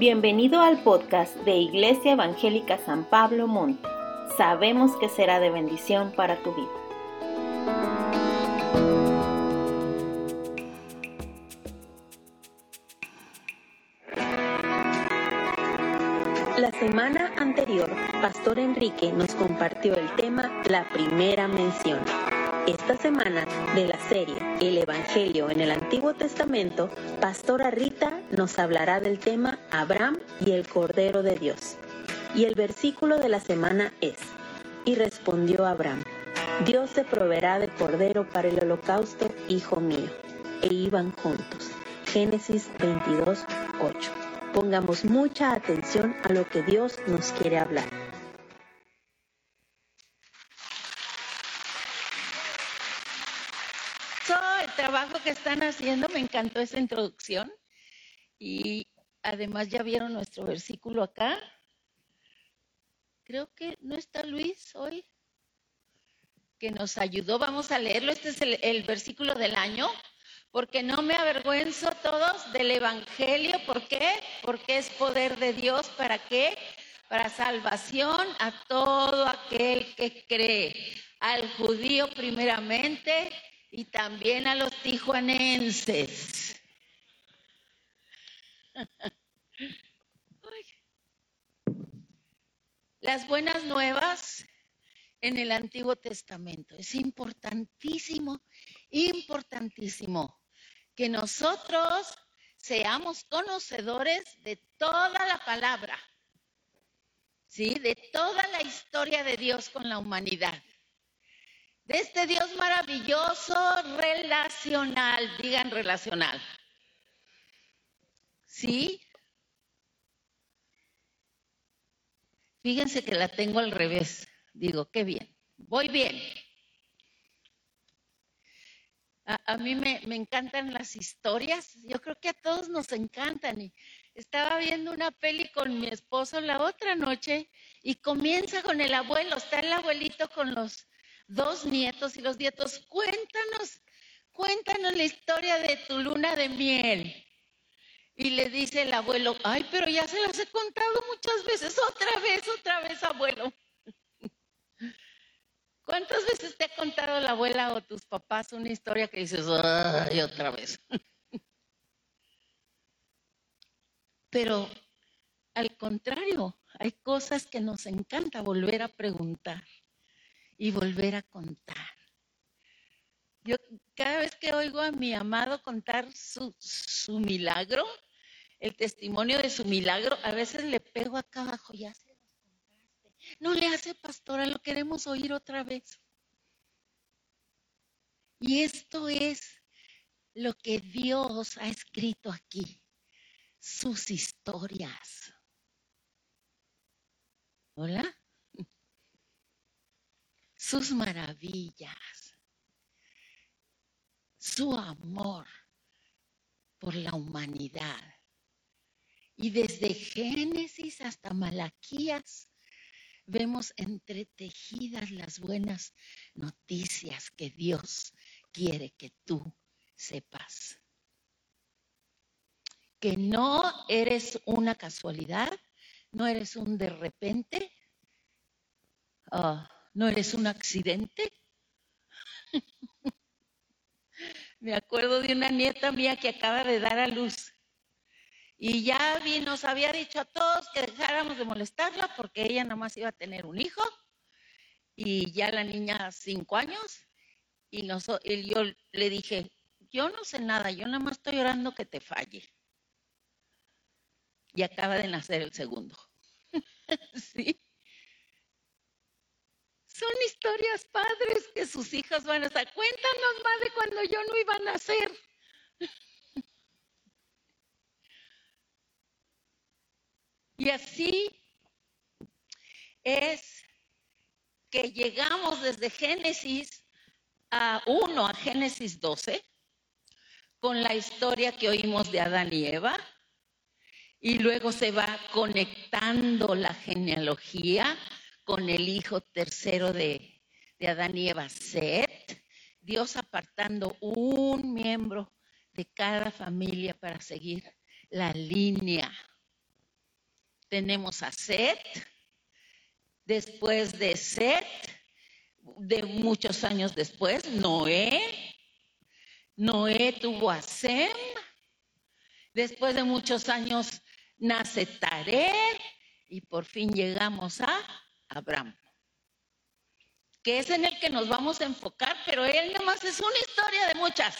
Bienvenido al podcast de Iglesia Evangélica San Pablo Monte. Sabemos que será de bendición para tu vida. La semana anterior, Pastor Enrique nos compartió el tema La primera mención. Esta semana de la serie El Evangelio en el Antiguo Testamento, Pastora Rita nos hablará del tema Abraham y el Cordero de Dios. Y el versículo de la semana es, y respondió Abraham, Dios te proveerá de cordero para el holocausto, hijo mío. E iban juntos. Génesis 22, 8. Pongamos mucha atención a lo que Dios nos quiere hablar. trabajo que están haciendo, me encantó esa introducción. Y además ya vieron nuestro versículo acá. Creo que no está Luis hoy, que nos ayudó. Vamos a leerlo. Este es el, versículo del año. Porque no me avergüenzo todos del Evangelio. ¿Por qué? Porque es poder de Dios. ¿Para qué? Para salvación a todo aquel que cree. Al judío primeramente y también a los tijuanenses. Las buenas nuevas en el Antiguo Testamento. Es importantísimo, importantísimo que nosotros seamos conocedores de toda la palabra, ¿sí? De toda la historia de Dios con la humanidad de este Dios maravilloso, relacional, digan relacional. ¿Sí? Fíjense que la tengo al revés. Digo, qué bien. Voy bien. A, mí me, me, encantan las historias. Yo creo que a todos nos encantan. Estaba viendo una peli con mi esposo la otra noche y comienza con el abuelo. Está el abuelito con los dos nietos y los nietos, cuéntanos, cuéntanos la historia de tu luna de miel. Y le dice el abuelo, ay, pero ya se las he contado muchas veces, otra vez, otra vez, abuelo. ¿Cuántas veces te ha contado la abuela o tus papás una historia que dices, ay, otra vez? Pero al contrario, hay cosas que nos encanta volver a preguntar y volver a contar. Yo cada vez que oigo a mi amado contar su, su milagro, el testimonio de su milagro, a veces le pego acá abajo, los contaste. No le hace pastora, lo queremos oír otra vez. Y esto es lo que Dios ha escrito aquí, sus historias. ¿Hola? sus maravillas, su amor por la humanidad. Y desde Génesis hasta Malaquías vemos entretejidas las buenas noticias que Dios quiere que tú sepas. Que no eres una casualidad, no eres un de repente. Ah, ¿No eres un accidente? Me acuerdo de una nieta mía que acaba de dar a luz. Y ya vi, nos había dicho a todos que dejáramos de molestarla porque ella nada más iba a tener un hijo. Y ya la niña cinco años. Y, yo le dije, yo no sé nada, yo nada más estoy orando que te falle. Y acaba de nacer el segundo. sí. Son historias padres que sus hijas van a estar. Cuéntanos de cuando yo no iba a nacer. Y así es que llegamos desde Génesis a 1 a Génesis 12 con la historia que oímos de Adán y Eva y luego se va conectando la genealogía con el hijo tercero de, Adán y Eva, Set, Dios apartando un miembro de cada familia para seguir la línea. Tenemos a Set, después de Set, de muchos años después, Noé. Noé tuvo a Sem. Después de muchos años nace Taré y por fin llegamos a Abraham, que es en el que nos vamos a enfocar, pero él nomás es una historia de muchas.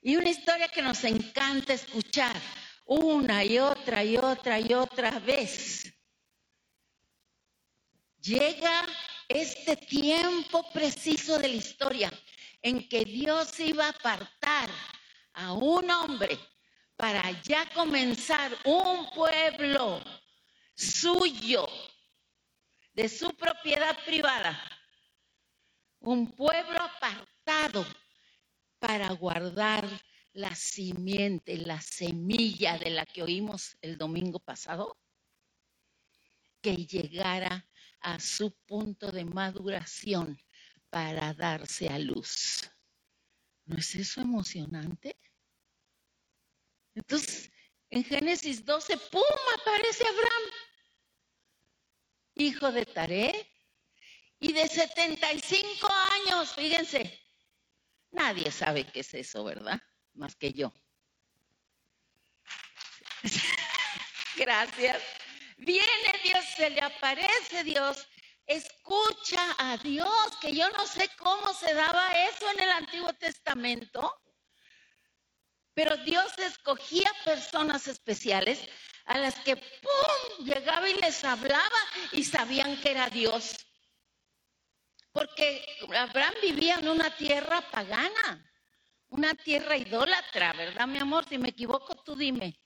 Y una historia que nos encanta escuchar una y otra y otra y otra vez. Llega este tiempo preciso de la historia en que Dios iba a apartar a un hombre para ya comenzar un pueblo suyo, de su propiedad privada, un pueblo apartado para guardar la simiente, la semilla de la que oímos el domingo pasado, que llegara a su punto de maduración para darse a luz. ¿No es eso emocionante? Entonces, en Génesis 12, ¡pum! aparece Abraham, hijo de Taré, y de 75 años, fíjense. Nadie sabe qué es eso, ¿verdad? Más que yo. Gracias. Viene Dios, se le aparece Dios, escucha a Dios, que yo no sé cómo se daba eso en el Antiguo Testamento, pero Dios escogía personas especiales a las que, ¡pum!, llegaba y les hablaba y sabían que era Dios. Porque Abraham vivía en una tierra pagana, una tierra idólatra, ¿verdad, mi amor? Si me equivoco, tú dime.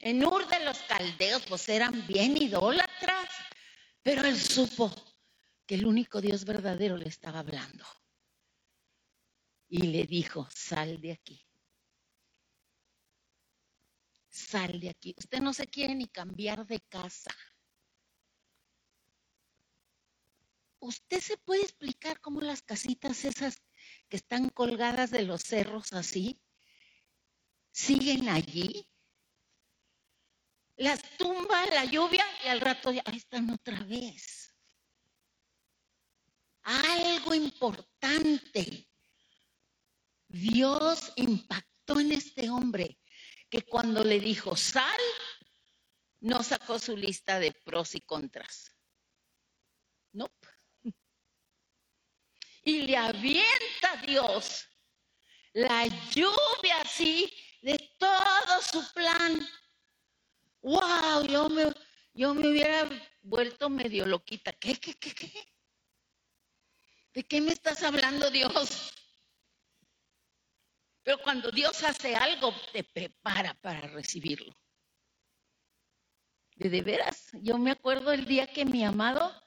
En Ur de los caldeos, pues eran bien idólatras, pero él supo que el único Dios verdadero le estaba hablando. Y le dijo, sal de aquí. Sal de aquí. Usted no se quiere ni cambiar de casa. ¿Usted se puede explicar cómo las casitas esas que están colgadas de los cerros así siguen allí? Las tumba la lluvia y al rato ya están otra vez. Algo importante. Dios impactó en este hombre que cuando le dijo sal, no sacó su lista de pros y contras. No. Y le avienta Dios la lluvia así de todo su plan wow, yo me, yo me hubiera vuelto medio loquita. ¿Qué, qué, qué, qué? ¿De qué me estás hablando, Dios? Pero cuando Dios hace algo, te prepara para recibirlo. De, de veras, yo me acuerdo el día que mi amado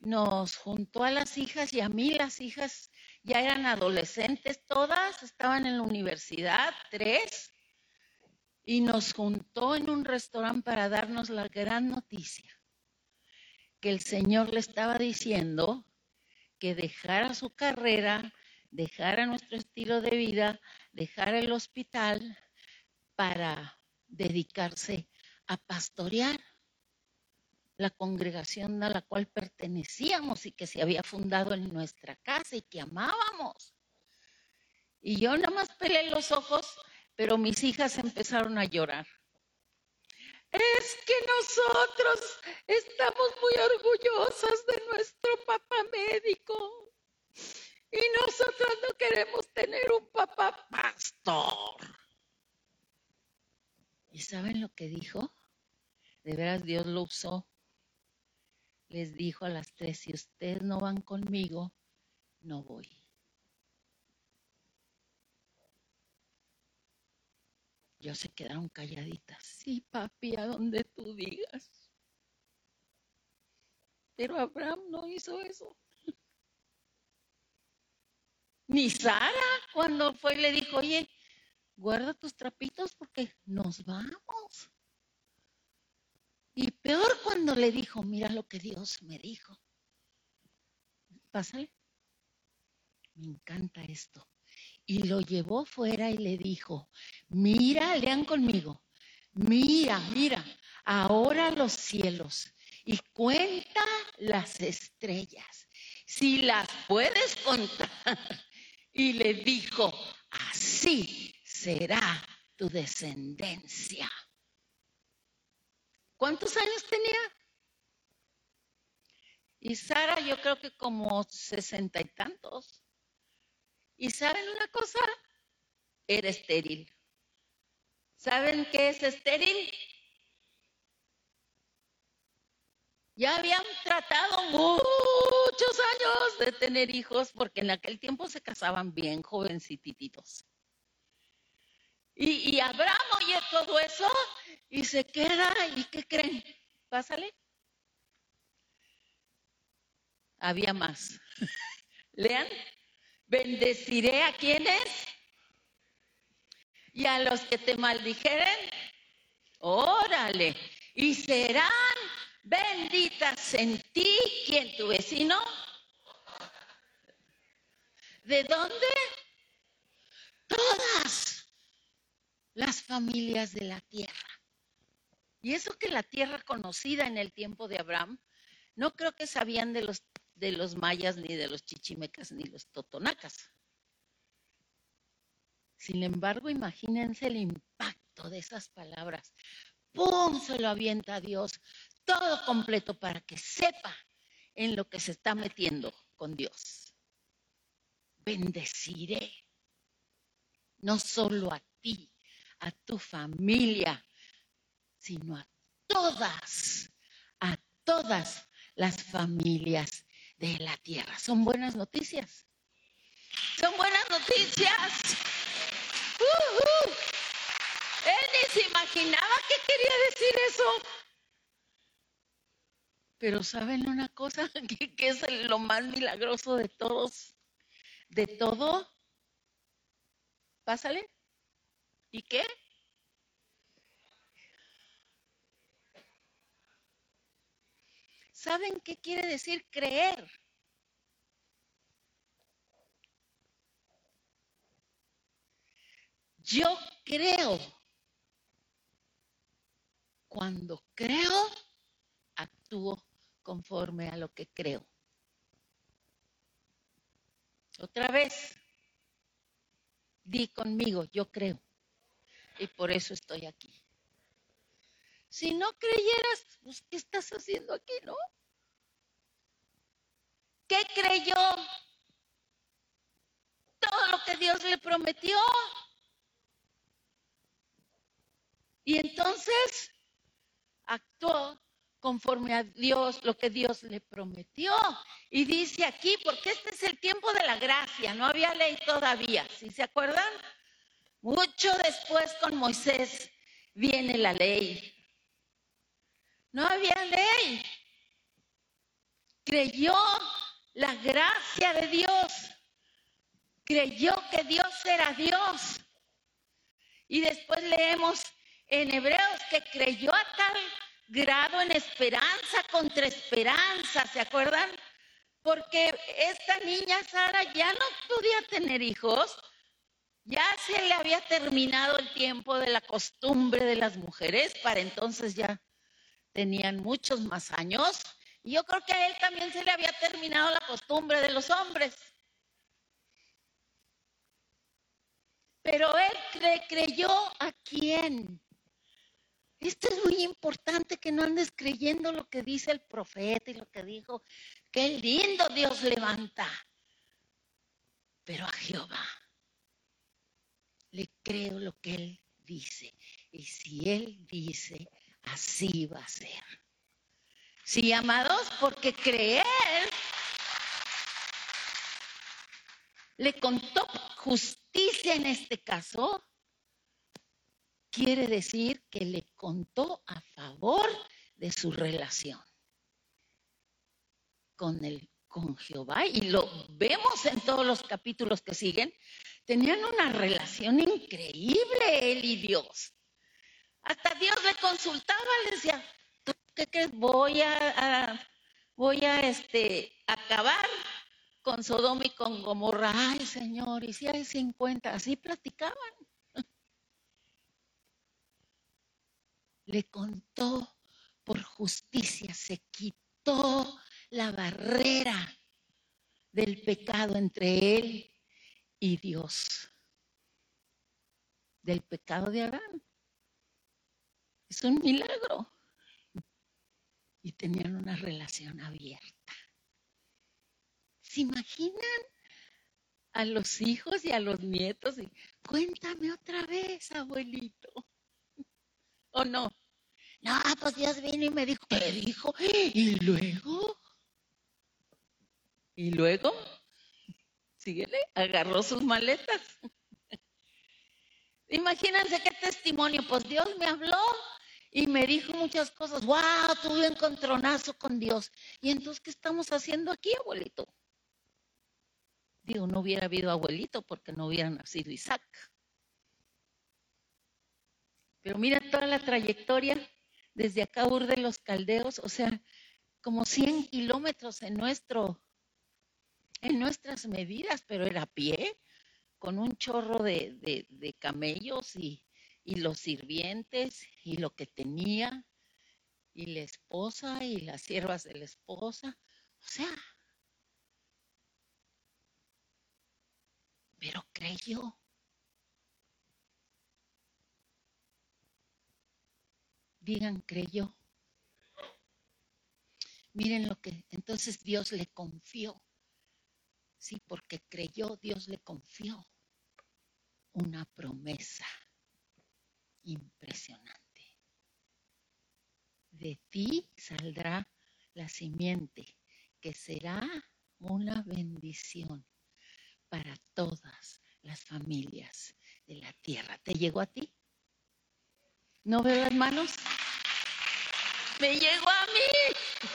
nos juntó a las hijas y a mí las hijas ya eran adolescentes, todas estaban en la universidad, tres, y nos juntó en un restaurante para darnos la gran noticia, que el Señor le estaba diciendo que dejara su carrera, dejara nuestro estilo de vida, dejara el hospital para dedicarse a pastorear la congregación a la cual pertenecíamos y que se había fundado en nuestra casa y que amábamos. Y yo nada más pelé los ojos pero mis hijas empezaron a llorar. Es que nosotros estamos muy orgullosas de nuestro papá médico y nosotros no queremos tener un papá pastor. ¿Y saben lo que dijo? De veras Dios lo usó. Les dijo a las tres, si ustedes no van conmigo, no voy. Yo se quedaron calladitas. Sí, papi, a donde tú digas. Pero Abraham no hizo eso. Ni Sara, cuando fue le dijo, oye, guarda tus trapitos porque nos vamos. Y peor cuando le dijo, mira lo que Dios me dijo. Pásale. Me encanta esto y lo llevó fuera y le dijo, mira, lean conmigo, mira, mira, ahora los cielos y cuenta las estrellas, si las puedes contar. Y le dijo, así será tu descendencia. ¿Cuántos años tenía? Y Sara yo creo que como sesenta y tantos. ¿Y saben una cosa? Era estéril. ¿Saben qué es estéril? Ya habían tratado muchos años de tener hijos porque en aquel tiempo se casaban bien jovencititos. Y, Abraham oye todo eso y se queda, ¿y qué creen? Pásale. Había más. Lean, bendeciré a quienes y a los que te maldijeren, órale, y serán benditas en ti, ¿quién tu vecino? ¿De dónde? Todas las familias de la tierra. Y eso que la tierra conocida en el tiempo de Abraham, no creo que sabían de los, de los mayas, ni de los chichimecas, ni los totonacas. Sin embargo, imagínense el impacto de esas palabras. ¡Pum! Se lo avienta a Dios todo completo para que sepa en lo que se está metiendo con Dios. Bendeciré no solo a ti, a tu familia, sino a todas, a todas las familias de la tierra. Son buenas noticias. Son buenas noticias. Él ni se imaginaba que quería decir eso. Pero ¿saben una cosa? que es lo más milagroso de todos? De todo. Pásale. ¿Y qué? ¿Saben qué quiere decir creer? Yo creo. Cuando creo, actúo conforme a lo que creo. Otra vez, di conmigo, yo creo. Y por eso estoy aquí. Si no creyeras, pues, ¿qué estás haciendo aquí, no? ¿Qué creyó? Todo lo que Dios le prometió. Y entonces actuó conforme a Dios, lo que Dios le prometió. Y dice aquí, porque este es el tiempo de la gracia, no había ley todavía, ¿sí se acuerdan? Mucho después con Moisés viene la ley. No había ley. Creyó la gracia de Dios. Creyó que Dios era Dios. Y después leemos en Hebreos que creyó a tal grado en esperanza contra esperanza, ¿se acuerdan? Porque esta niña Sara ya no podía tener hijos, ya se le había terminado el tiempo de la costumbre de las mujeres, para entonces ya tenían muchos más años, y yo creo que a él también se le había terminado la costumbre de los hombres. Pero él creyó a quién? Esto es muy importante que no andes creyendo lo que dice el profeta y lo que dijo. Qué lindo Dios levanta. Pero a Jehová le creo lo que Él dice. Y si Él dice, así va a ser. Sí, amados, porque creer le contó justicia en este caso quiere decir que le contó a favor de su relación con, el, con Jehová. Y lo vemos en todos los capítulos que siguen. Tenían una relación increíble él y Dios. Hasta Dios le consultaba, le decía, ¿tú qué? Voy a, voy a este, acabar con Sodoma y con Gomorra. Ay, Señor, y si hay 50, así platicaban. le contó por justicia, se quitó la barrera del pecado entre él y Dios, del pecado de Adán. Es un milagro. Y tenían una relación abierta. ¿Se imaginan a los hijos y a los nietos? Y, Cuéntame otra vez, abuelito. ¿O no? No, pues Dios vino y me dijo, ¿qué dijo? Y luego, y luego, síguele, agarró sus maletas. Imagínense qué testimonio, pues Dios me habló y me dijo muchas cosas. ¡Wow! Tuve un encontronazo con Dios. ¿Y entonces qué estamos haciendo aquí, abuelito? Digo, no hubiera habido abuelito porque no hubiera nacido Isaac. Pero mira toda la trayectoria desde acá, Ur de los Caldeos, o sea, como 100 kilómetros en, nuestro, en nuestras medidas, pero era a pie, con un chorro de, de, camellos y, y los sirvientes y lo que tenía, y la esposa y las siervas de la esposa. O sea, pero creyó. Digan, creyó. Miren lo que entonces Dios le confió. Sí, porque creyó, Dios le confió una promesa impresionante. De ti saldrá la simiente, que será una bendición para todas las familias de la tierra. ¿Te llegó a ti? ¿No veo las manos? Me llegó a mí,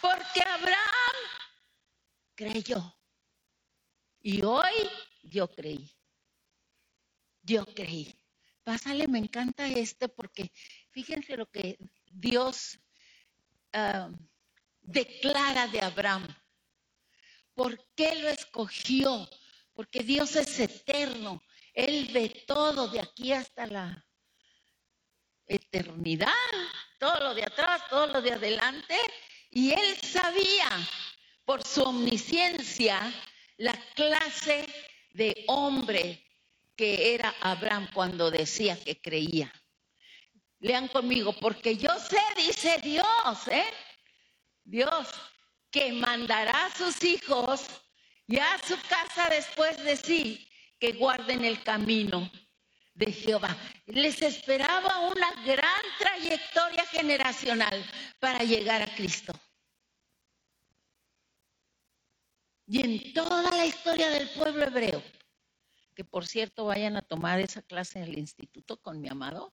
porque Abraham creyó. Y hoy yo creí. Yo creí. Pásale, me encanta este porque fíjense lo que Dios ah, declara de Abraham. ¿Por qué lo escogió? Porque Dios es eterno. Él ve todo de aquí hasta la eternidad, todo lo de atrás, todo lo de adelante. Y él sabía por su omnisciencia la clase de hombre que era Abraham cuando decía que creía. Lean conmigo, porque yo sé, dice Dios, ¿eh? Dios, que mandará a sus hijos y a su casa después de sí que guarden el camino de Jehová. Les esperaba una gran trayectoria generacional para llegar a Cristo. Y en toda la historia del pueblo hebreo, que por cierto vayan a tomar esa clase en el instituto con mi amado,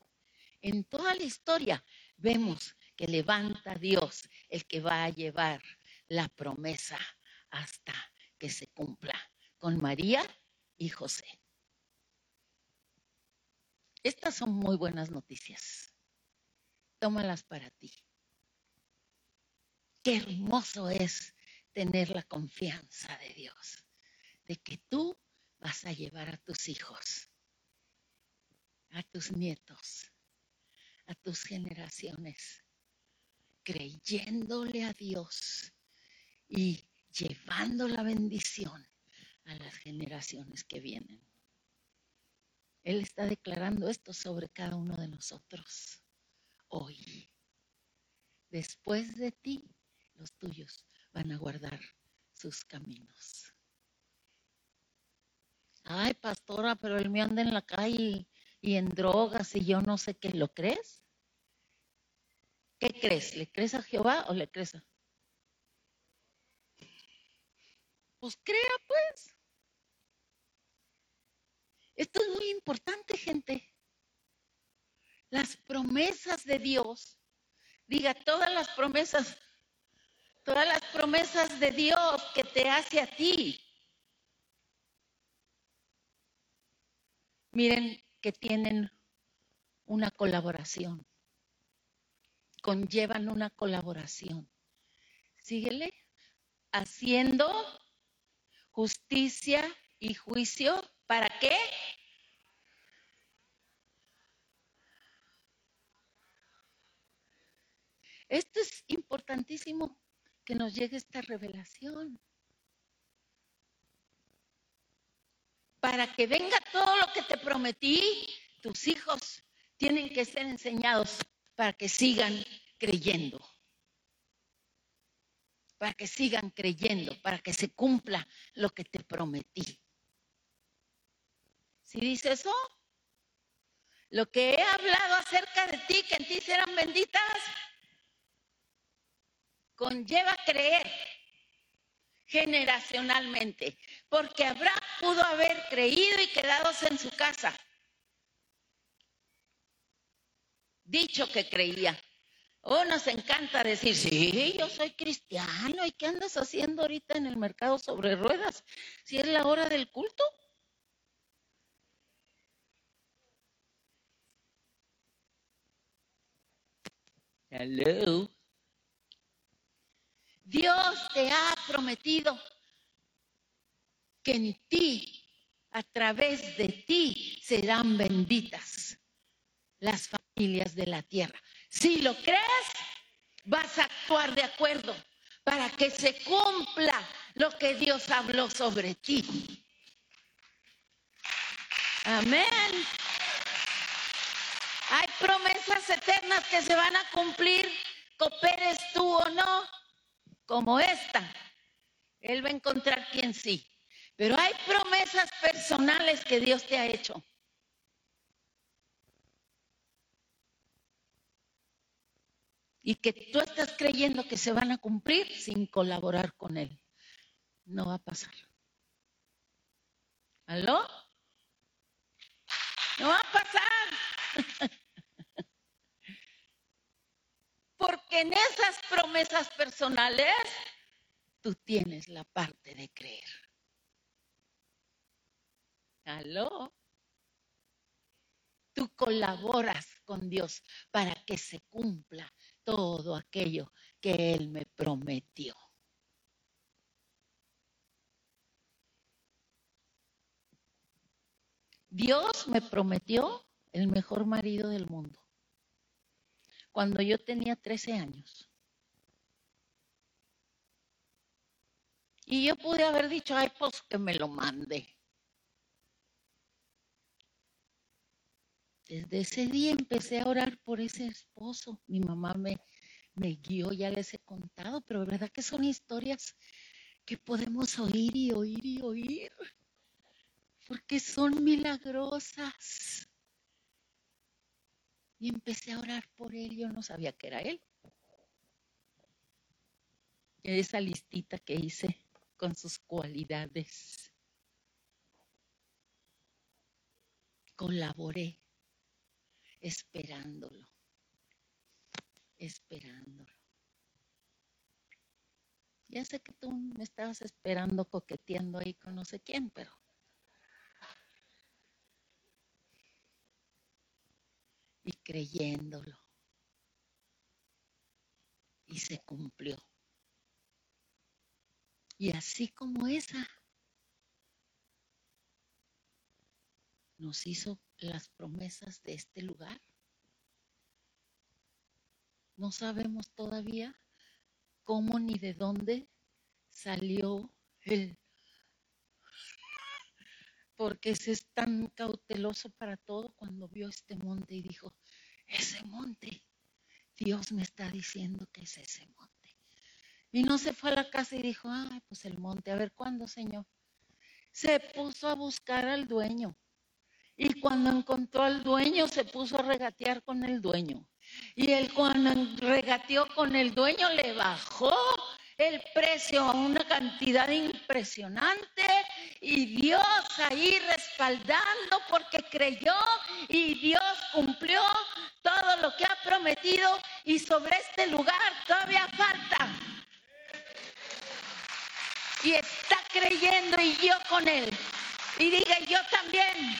en toda la historia vemos que levanta Dios el que va a llevar la promesa hasta que se cumpla con María y José. Estas son muy buenas noticias. Tómalas para ti. Qué hermoso es tener la confianza de Dios, de que tú vas a llevar a tus hijos, a tus nietos, a tus generaciones, creyéndole a Dios y llevando la bendición a las generaciones que vienen. Él está declarando esto sobre cada uno de nosotros hoy. Después de ti, los tuyos van a guardar sus caminos. Ay, pastora, pero él me anda en la calle y, en drogas y yo no sé qué. ¿Lo crees? ¿Qué crees? ¿Le crees a Jehová o le crees a? Pues crea, pues. Esto es muy importante, gente. Las promesas de Dios, diga todas las promesas, todas las promesas de Dios que te hace a ti. Miren que tienen una colaboración, conllevan una colaboración. Síguele haciendo justicia y juicio ¿Para qué? Esto es importantísimo que nos llegue esta revelación. Para que venga todo lo que te prometí, tus hijos tienen que ser enseñados para que sigan creyendo. Para que sigan creyendo, para que se cumpla lo que te prometí. Si dice eso, lo que he hablado acerca de ti, que en ti serán benditas, conlleva creer generacionalmente, porque Abraham pudo haber creído y quedados en su casa. Dicho que creía. Oh, nos encanta decir, sí, yo soy cristiano, ¿y qué andas haciendo ahorita en el mercado sobre ruedas? Si es la hora del culto. Hello. Dios te ha prometido que en ti, a través de ti, serán benditas las familias de la tierra. Si lo crees, vas a actuar de acuerdo para que se cumpla lo que Dios habló sobre ti. Amén. Hay promesas eternas que se van a cumplir, cooperes tú o no, como esta. Él va a encontrar quien sí. Pero hay promesas personales que Dios te ha hecho. Y que tú estás creyendo que se van a cumplir sin colaborar con Él. No va a pasar. ¿Aló? No va a pasar. Porque en esas promesas personales tú tienes la parte de creer. ¿Aló? Tú colaboras con Dios para que se cumpla todo aquello que Él me prometió. Dios me prometió el mejor marido del mundo cuando yo tenía 13 años. Y yo pude haber dicho, ay, pues que me lo mande. Desde ese día empecé a orar por ese esposo. Mi mamá me, me guió, ya les he contado, pero de verdad que son historias que podemos oír y oír y oír, porque son milagrosas. Y empecé a orar por él, yo no sabía que era él. Esa listita que hice con sus cualidades. Colaboré esperándolo, esperándolo. Ya sé que tú me estabas esperando coqueteando ahí con no sé quién, pero y creyéndolo. Y se cumplió. Y así como esa, nos hizo las promesas de este lugar. No sabemos todavía cómo ni de dónde salió el porque se es tan cauteloso para todo cuando vio este monte y dijo, ese monte, Dios me está diciendo que es ese monte. Y no se fue a la casa y dijo, ay, pues el monte, a ver cuándo, Señor. Se puso a buscar al dueño. Y cuando encontró al dueño, se puso a regatear con el dueño. Y él cuando regateó con el dueño, le bajó el precio a una cantidad impresionante y Dios ahí respaldando porque creyó y Dios cumplió todo lo que ha prometido y sobre este lugar todavía falta. Y está creyendo y yo con él. Y diga yo también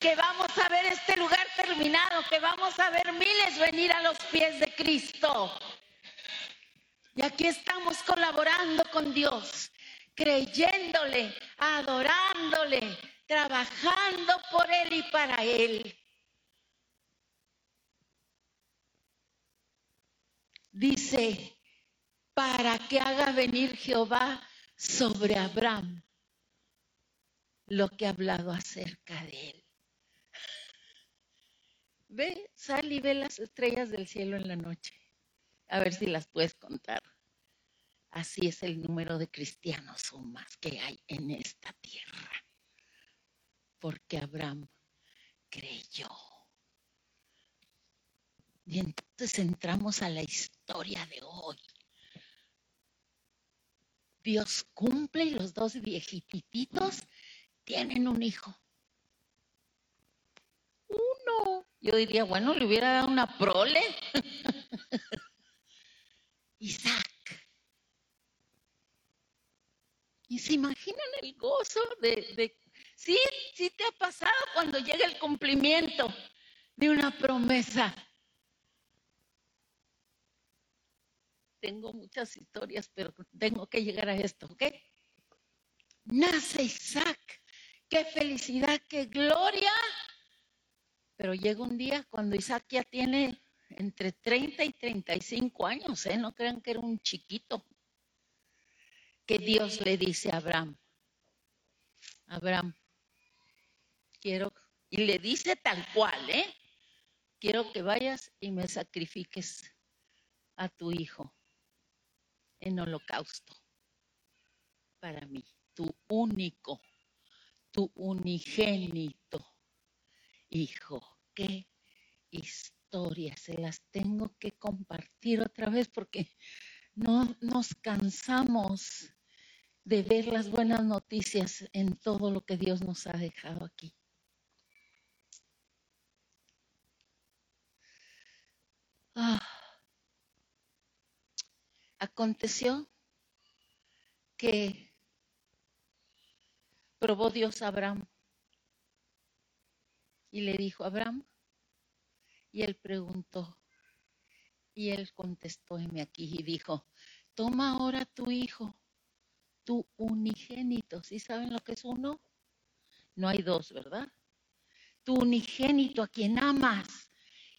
que vamos a ver este lugar terminado, que vamos a ver miles venir a los pies de Cristo. Y aquí estamos colaborando con Dios, creyéndole, adorándole, trabajando por Él y para Él. dice, para que haga venir Jehová sobre Abraham lo que ha hablado acerca de él. Ve, sal y ve las estrellas del cielo en la noche. A ver si las puedes contar. Así es el número de cristianos o más que hay en esta tierra. Porque Abraham creyó. Y entonces entramos a la historia de hoy. Dios cumple y los dos viejititos tienen un hijo. Uno. Yo diría, bueno, le hubiera dado una prole. Isaac. Y se imaginan el gozo de, de, sí, sí te ha pasado cuando llega el cumplimiento de una promesa. Tengo muchas historias, pero tengo que llegar a esto, ¿ok? Nace Isaac qué felicidad, qué gloria. Pero llega un día cuando Isaac ya tiene entre 30 y 35 años, ¿eh? No crean que era un chiquito. Que Dios le dice a Abraham, Abraham, quiero, y le dice tal cual, ¿eh? Quiero que vayas y me sacrifiques a tu hijo en holocausto para mí, tu único tu unigénito hijo. Qué historia, se las tengo que compartir otra vez porque no nos cansamos de ver las buenas noticias en todo lo que Dios nos ha dejado aquí. Ah. Aconteció que probó Dios a Abraham. Y le dijo, Abraham, y él preguntó, y él contestó, me aquí, y dijo, toma ahora tu hijo, tu unigénito. ¿Sí saben lo que es uno? No hay dos, ¿verdad? Tu unigénito a quien amas,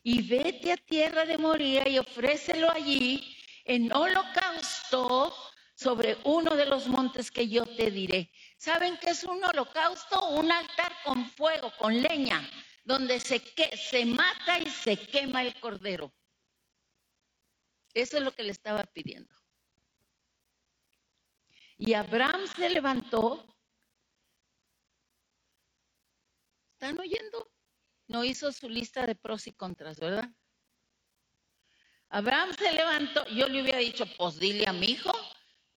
y vete a tierra de Moría y ofrécelo allí en holocausto sobre uno de los montes que yo te diré. ¿Saben qué es un holocausto? Un altar con fuego, con leña, donde se, se mata y se quema el cordero. Eso es lo que le estaba pidiendo. Y Abraham se levantó. ¿Están oyendo? No hizo su lista de pros y contras, ¿verdad? Abraham se levantó. Yo le hubiera dicho, pues dile a mi hijo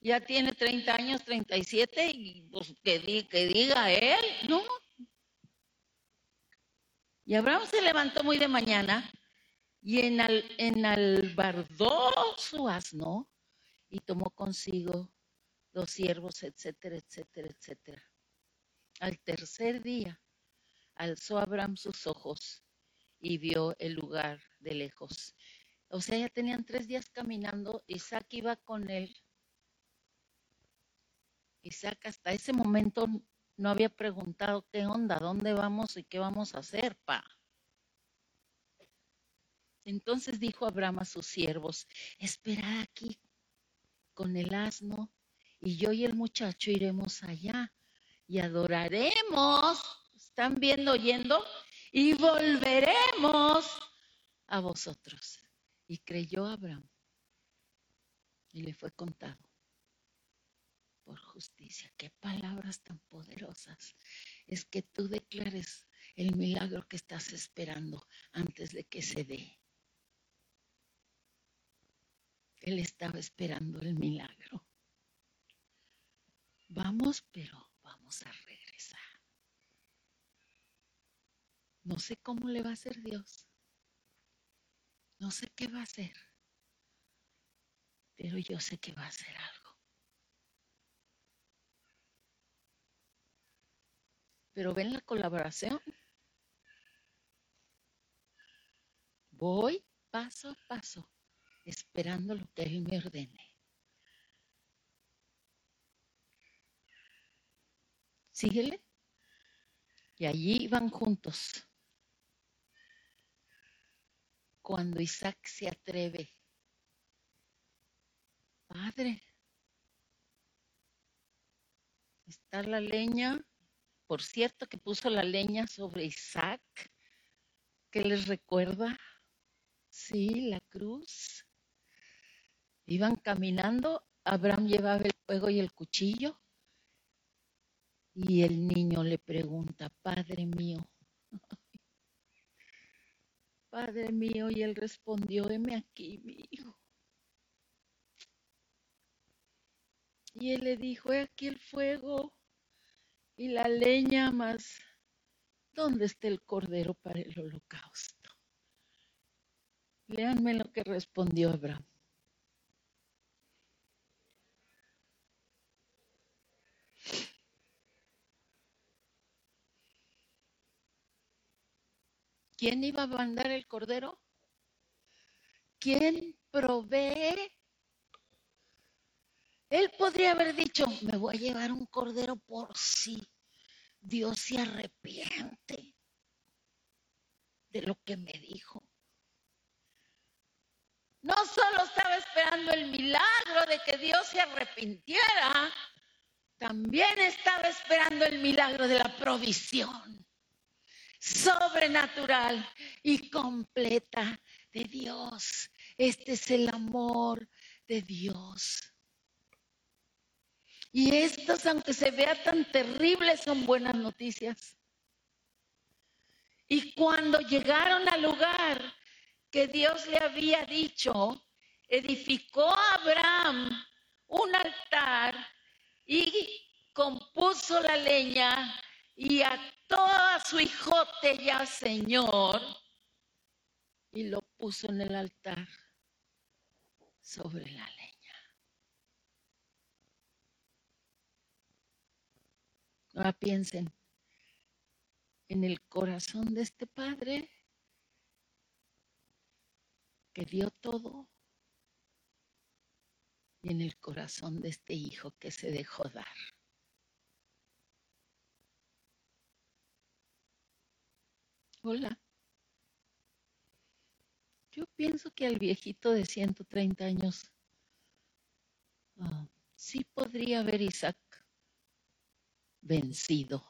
ya tiene 30 años, 37, y pues que, que diga él, ¿no? Y Abraham se levantó muy de mañana y en enalbardó su asno y tomó consigo dos siervos, etcétera, etcétera, etcétera. Al tercer día alzó Abraham sus ojos y vio el lugar de lejos. O sea, ya tenían tres días caminando, Isaac iba con él Isaac hasta ese momento no había preguntado qué onda, dónde vamos y qué vamos a hacer, pa. Entonces dijo Abraham a sus siervos, esperad aquí con el asno y yo y el muchacho iremos allá y adoraremos, ¿están viendo, oyendo? Y volveremos a vosotros. Y creyó Abraham y le fue contado por justicia. Qué palabras tan poderosas. Es que tú declares el milagro que estás esperando antes de que se dé. Él estaba esperando el milagro. Vamos, pero vamos a regresar. No sé cómo le va a hacer Dios. No sé qué va a hacer. Pero yo sé que va a hacer algo. Pero ven la colaboración. Voy paso a paso, esperando lo que Él me ordene. Síguele. Y allí van juntos. Cuando Isaac se atreve Padre, está la leña, por cierto que puso la leña sobre Isaac, que les recuerda, sí, la cruz. Iban caminando, Abraham llevaba el fuego y el cuchillo, y el niño le pregunta, Padre mío, Padre mío, y él respondió, heme aquí, mi hijo. Y él le dijo, he aquí el fuego y la leña, más ¿dónde está el cordero para el holocausto? Léanme lo que respondió Abraham. ¿Quién iba a mandar el cordero? ¿Quién provee? Él podría haber dicho, me voy a llevar un cordero por si Dios se arrepiente de lo que me dijo. No solo estaba esperando el milagro de que Dios se arrepintiera, también estaba esperando el milagro de la provisión sobrenatural y completa de Dios. Este es el amor de Dios. Y estos, aunque se vea tan terribles, son buenas noticias. Y cuando llegaron al lugar que Dios le había dicho, edificó a Abraham un altar y compuso la leña y ató a su hijote ya Señor y lo puso en el altar sobre la leña. Ahora piensen en el corazón de este padre que dio todo y en el corazón de este hijo que se dejó dar. Hola. Yo pienso que al viejito de 130 años ah, sí podría haber Isaac vencido.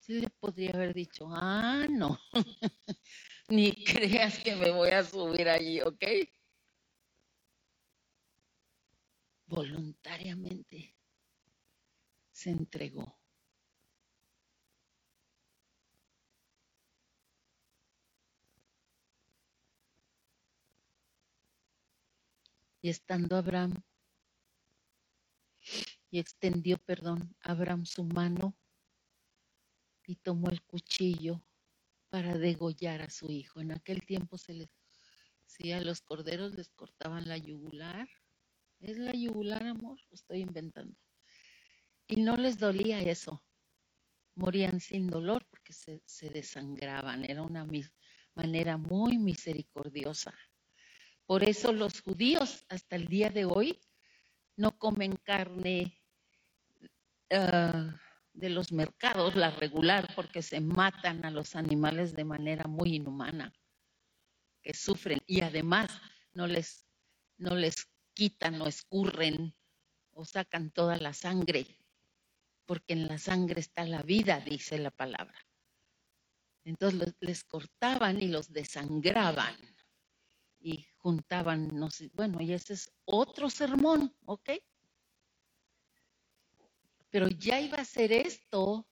Sí le podría haber dicho, ah, no, ni creas que me voy a subir allí, ¿ok? Voluntariamente se entregó. Y estando Abraham, y extendió, perdón, Abraham su mano y tomó el cuchillo para degollar a su hijo. En aquel tiempo se les, sí, a los corderos les cortaban la yugular. ¿Es la yugular, amor? Lo estoy inventando. Y no les dolía eso. Morían sin dolor porque se, se desangraban. Era una manera muy misericordiosa. Por eso los judíos hasta el día de hoy no comen carne ah, de los mercados, la regular, porque se matan a los animales de manera muy inhumana, que sufren y además no les, no les quitan o escurren o sacan toda la sangre, porque en la sangre está la vida, dice la palabra. Entonces les cortaban y los desangraban y juntaban, no sé, bueno, y ese es otro sermón, ¿ok? Pero ya iba a ser esto,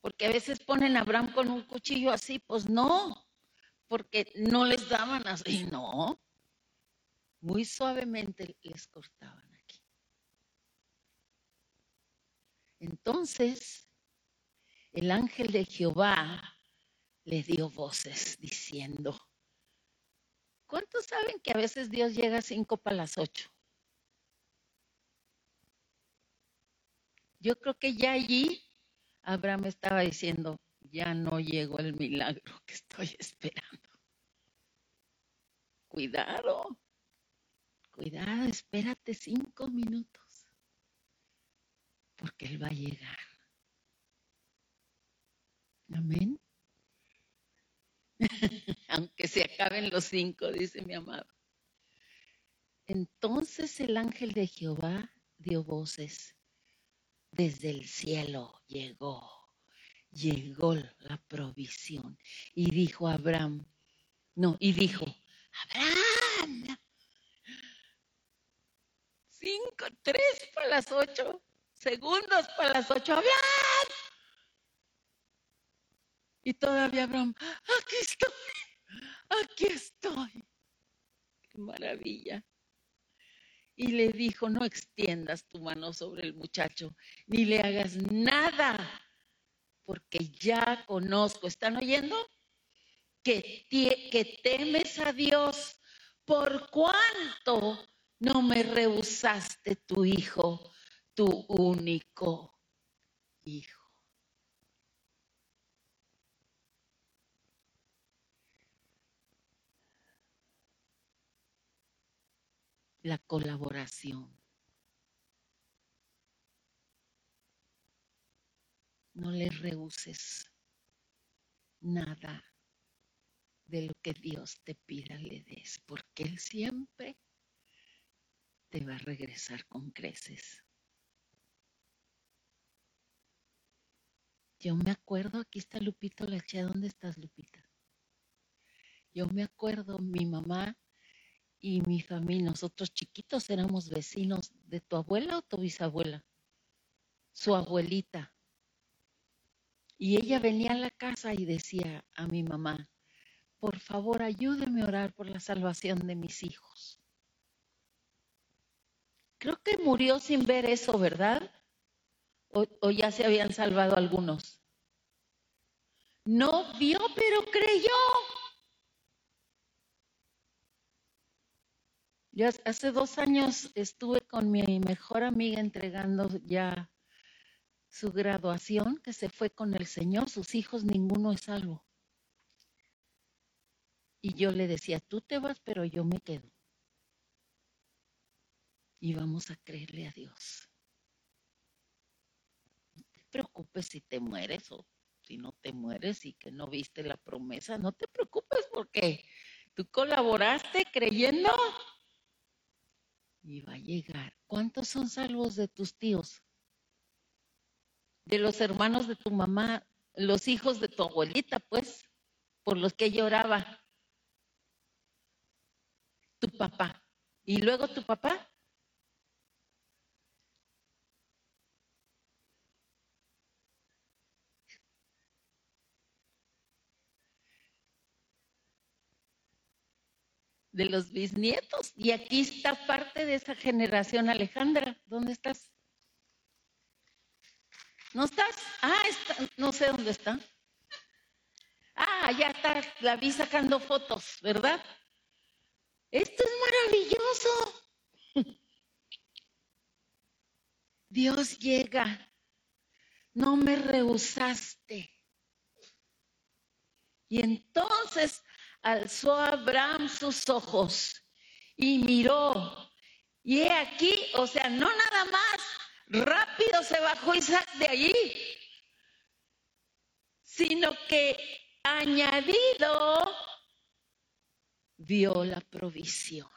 porque a veces ponen a Abraham con un cuchillo así, pues no, porque no les daban así, no, muy suavemente les cortaban aquí. Entonces, el ángel de Jehová le dio voces diciendo, ¿Cuántos saben que a veces Dios llega a cinco para las ocho? Yo creo que ya allí Abraham estaba diciendo, ya no llegó el milagro que estoy esperando. Cuidado, cuidado, espérate cinco minutos, porque Él va a llegar. Amén. Aunque se acaben los cinco, dice mi amado. Entonces el ángel de Jehová dio voces. Desde el cielo llegó, llegó la provisión. Y dijo Abraham, no, y dijo, Abraham, cinco, tres para las ocho, segundos para las ocho, Abraham. Y todavía Abraham, aquí estoy, aquí estoy. Qué maravilla y le dijo, no extiendas tu mano sobre el muchacho, ni le hagas nada, porque ya conozco, ¿están oyendo? Que, que temes a Dios, por cuanto no me rehusaste tu hijo, tu único hijo. La colaboración. No le rehuses nada de lo que Dios te pida le des, porque Él siempre te va a regresar con creces. Yo me acuerdo, aquí está Lupito Leche, ¿dónde estás Lupita? Yo me acuerdo, mi mamá y mi familia, nosotros chiquitos éramos vecinos de tu abuela o tu bisabuela, su abuelita. Y ella venía a la casa y decía a mi mamá, por favor ayúdeme a orar por la salvación de mis hijos. Creo que murió sin ver eso, ¿verdad? O, o ya se habían salvado algunos. No vio, pero creyó. Yo hace dos años estuve con mi mejor amiga entregando ya su graduación, que se fue con el Señor, sus hijos, ninguno es salvo. Y yo le decía, tú te vas, pero yo me quedo. Y vamos a creerle a Dios. No te preocupes si te mueres o si no te mueres y que no viste la promesa. No te preocupes porque tú colaboraste creyendo y va a llegar. ¿Cuántos son salvos de tus tíos? De los hermanos de tu mamá, los hijos de tu abuelita, pues, por los que lloraba. Tu papá. ¿Y luego tu papá? De los bisnietos. Y aquí está parte de esa generación, Alejandra. ¿Dónde estás? ¿No estás? Ah, no sé dónde está. Ah, ya está, la vi sacando fotos, ¿verdad? Esto es maravilloso. Dios llega. No me rehusaste. Y entonces alzó Abraham sus ojos y miró. Y he aquí, o sea, no nada más, rápido se bajó Isaac de allí, sino que añadido vio la provisión,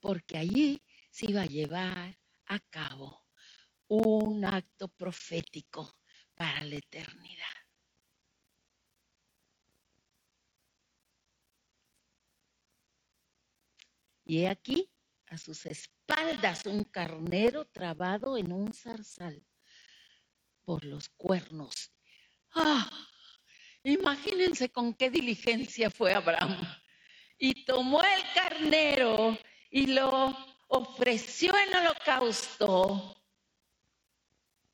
porque allí se iba a llevar a cabo un acto profético para la eternidad. Y he aquí a sus espaldas un carnero trabado en un zarzal por los cuernos. ¡Ah! Imagínense con qué diligencia fue Abraham. Y tomó el carnero y lo ofreció en holocausto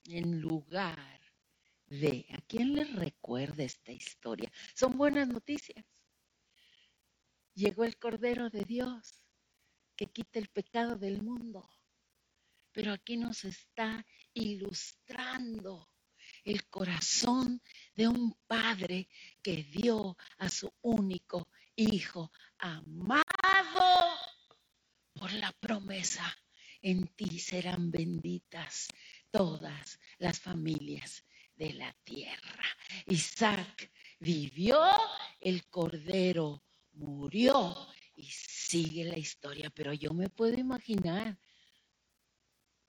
en lugar de... ¿A quién le recuerda esta historia? Son buenas noticias. Llegó el Cordero de Dios que quite el pecado del mundo. Pero aquí nos está ilustrando el corazón de un padre que dio a su único hijo amado por la promesa. En ti serán benditas todas las familias de la tierra. Isaac vivió, el cordero murió Y sigue la historia, pero yo me puedo imaginar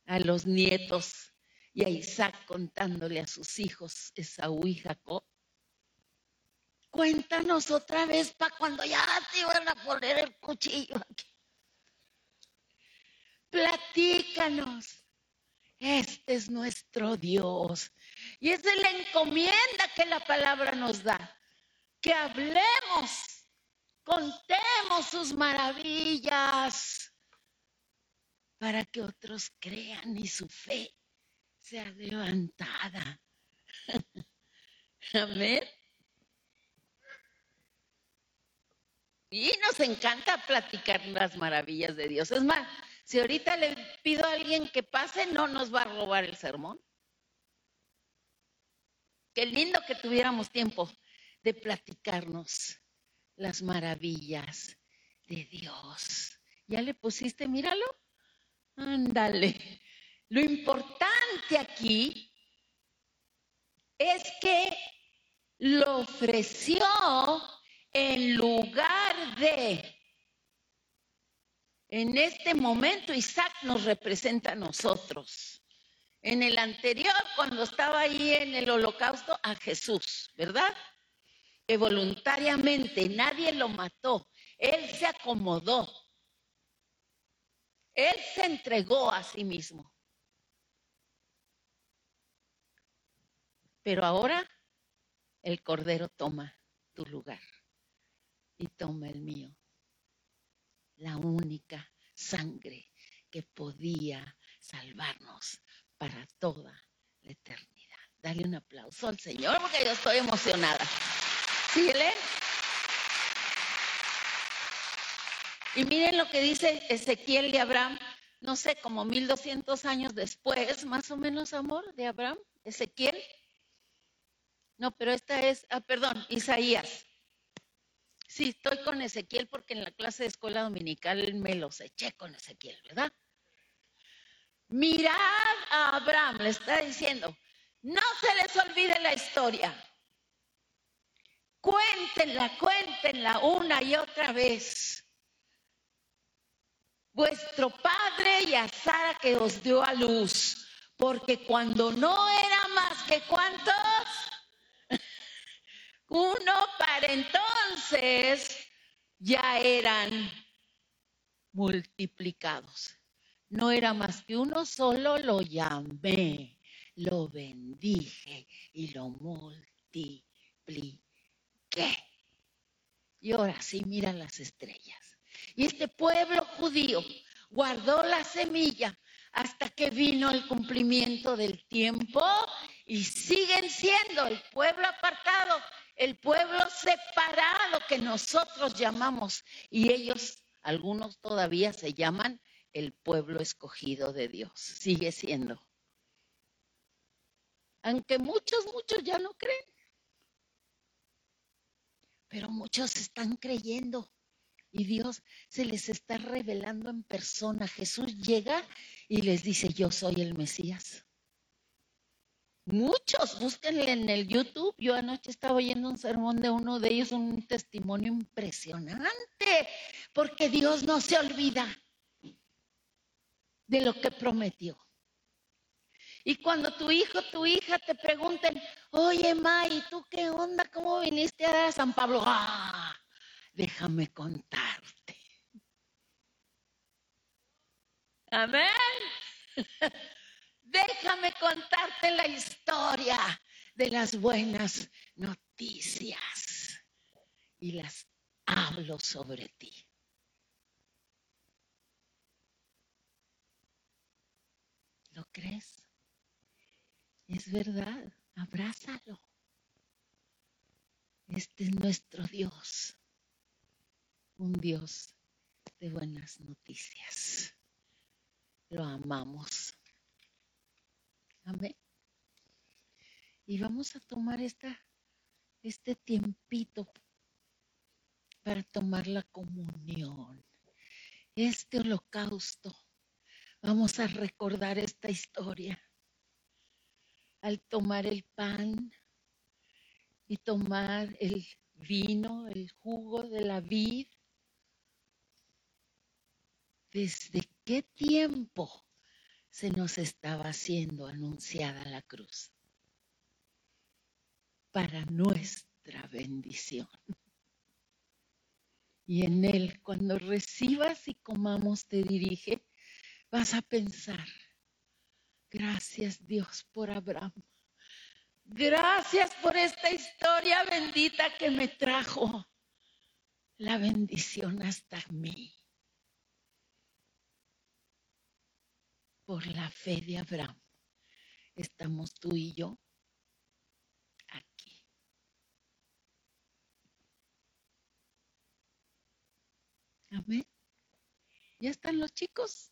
a los nietos y a Isaac contándole a sus hijos, Esaú y Jacob. Cuéntanos otra vez para cuando ya te iban a poner el cuchillo aquí. Platícanos. Este es nuestro Dios. Y es de la encomienda que la palabra nos da. Que hablemos, contemos sus maravillas para que otros crean y su fe sea levantada. Amén. Y nos encanta platicar las maravillas de Dios. Es más, si ahorita le pido a alguien que pase, no nos va a robar el sermón. Qué lindo que tuviéramos tiempo de platicarnos las maravillas de Dios. ¿Ya le pusiste, míralo? Ándale. Lo importante aquí es que lo ofreció en lugar de. En este momento Isaac nos representa a nosotros. En el anterior, cuando estaba ahí en el holocausto, a Jesús, ¿verdad? Voluntariamente nadie lo mató. Él se acomodó. Él se entregó a sí mismo. Pero ahora el Cordero toma tu lugar y toma el mío. La única sangre que podía salvarnos para toda la eternidad. Dale un aplauso al Señor porque yo estoy emocionada. Síguele. Y miren lo que dice Ezequiel de Abraham, no sé, como 1200 años después, más o menos, amor, de Abraham, Ezequiel. No, pero esta es, ah, perdón, Isaías. Sí, estoy con Ezequiel porque en la clase de escuela dominical me los eché con Ezequiel, ¿verdad? Mirad a Abraham, le está diciendo, no se les olvide la historia. Cuéntenla, cuéntenla una y otra vez. Vuestro padre y a Sara que os dio a luz, porque cuando no era más que cuántos, uno para entonces ya eran multiplicados. No era más que uno solo, lo llamé, lo bendije y lo multipliqué. Y ahora sí, mira las estrellas. Y este pueblo judío guardó la semilla hasta que vino el cumplimiento del tiempo y siguen siendo el pueblo apartado el pueblo separado que nosotros llamamos y ellos, algunos todavía se llaman el pueblo escogido de Dios. Sigue siendo. Aunque muchos, muchos ya no creen. Pero muchos están creyendo y Dios se les está revelando en persona. Jesús llega y les dice, yo soy el Mesías. Muchos, búsquenle en el YouTube. Yo anoche estaba oyendo un sermón de uno de ellos, un testimonio impresionante, porque Dios no se olvida de lo que prometió. Y cuando tu hijo, tu hija te pregunten, oye, May, ¿tú qué onda? ¿Cómo viniste a San Pablo? Ah, déjame contarte. Amén. Déjame contarte la historia de las buenas noticias y las hablo sobre ti. ¿Lo crees? Es verdad, abrázalo. Este es nuestro Dios, un Dios de buenas noticias. Lo amamos. Amén. Y vamos a tomar este tiempito para tomar la comunión, este holocausto. Vamos a recordar esta historia. Al tomar el pan y tomar el vino, el jugo de la vid, desde qué tiempo se nos estaba haciendo anunciada la cruz para nuestra bendición. Y en él, cuando recibas y comamos, te dirige, vas a pensar, gracias Dios por Abraham. Gracias por esta historia bendita que me trajo la bendición hasta mí. Por la fe de Abraham estamos tú y yo aquí. Amén. ¿Ya están los chicos?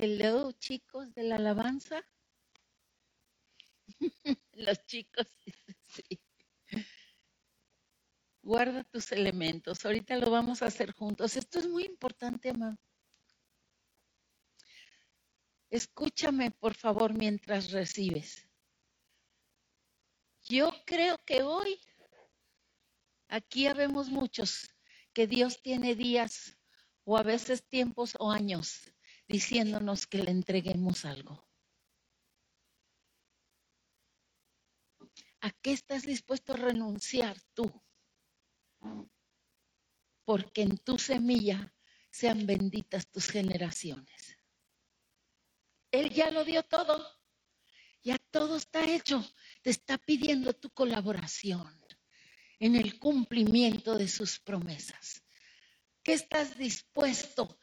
Hello, chicos de la alabanza. los chicos, sí. Guarda tus elementos. Ahorita lo vamos a hacer juntos. Esto es muy importante, amado. Escúchame, por favor, mientras recibes. Yo creo que hoy aquí habemos muchos que Dios tiene días o a veces tiempos o años diciéndonos que le entreguemos algo. ¿A qué estás dispuesto a renunciar tú? Porque en tu semilla sean benditas tus generaciones. Él ya lo dio todo. Ya todo está hecho. Te está pidiendo tu colaboración en el cumplimiento de sus promesas. ¿Qué estás dispuesto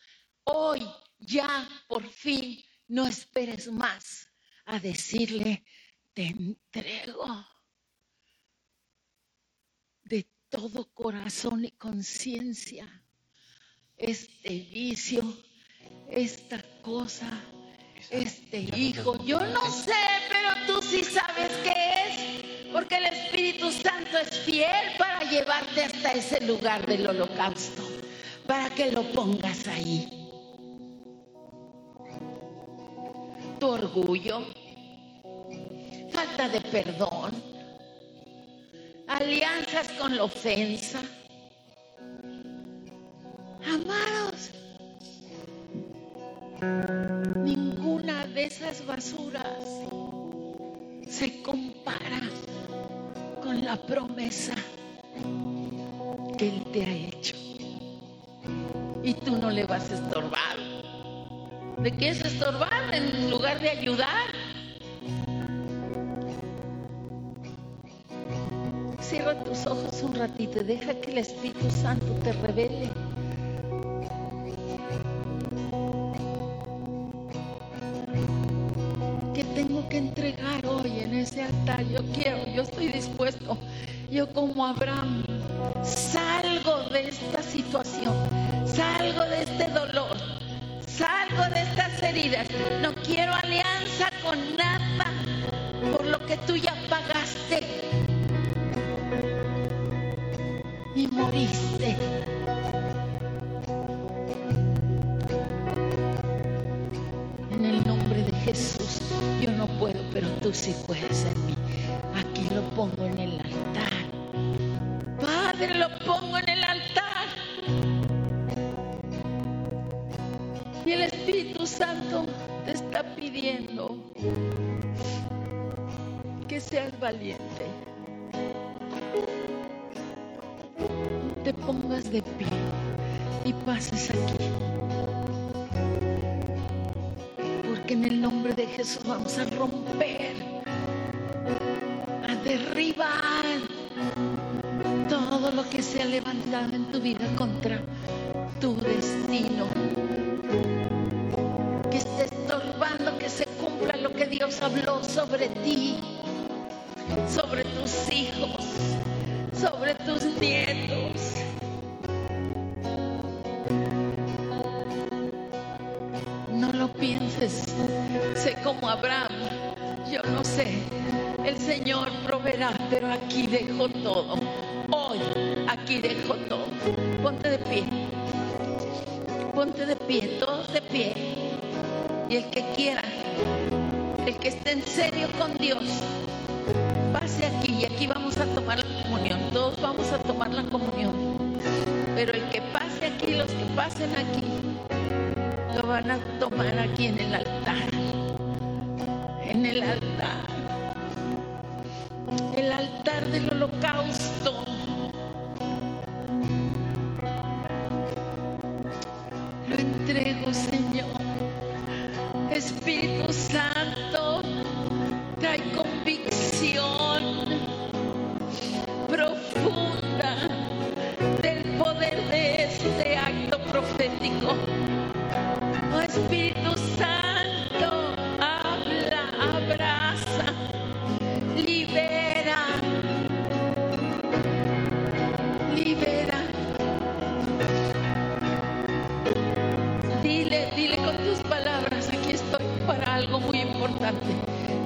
hoy ya por fin? No esperes más a decirle, te entrego de todo corazón y conciencia este vicio, esta cosa este hijo. Yo no sé, pero tú sí sabes qué es, porque el Espíritu Santo es fiel para llevarte hasta ese lugar del holocausto, para que lo pongas ahí. Orgullo, falta de perdón, alianzas con la ofensa. Amados, ninguna de esas basuras se compara con la promesa que Él te ha hecho. Y tú no le vas a estorbar. ¿De qué es estorbar en lugar de ayudar? Cierra tus ojos un ratito y deja que el Espíritu Santo te revele entregar hoy en ese altar. Yo quiero, yo estoy dispuesto. Yo como Abraham salgo de esta situación, salgo de este dolor, No quiero alianza que seas valiente. Te pongas de pie y pases aquí. que en el nombre de Jesús vamos a romper, a derribar todo lo que se ha levantado en tu vida contra tu destino. Que esté estorbando que se cumpla lo que Dios habló sobre ti, sobre tus hijos, sobre tus nietos. pienses, sé como Abraham, yo no sé, el Señor proveerá, pero aquí dejo todo. Hoy, aquí dejo todo. Ponte de pie. Ponte de pie, todos de pie. Y el que quiera, el que esté en serio con Dios,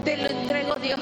Te lo entrego, Dios.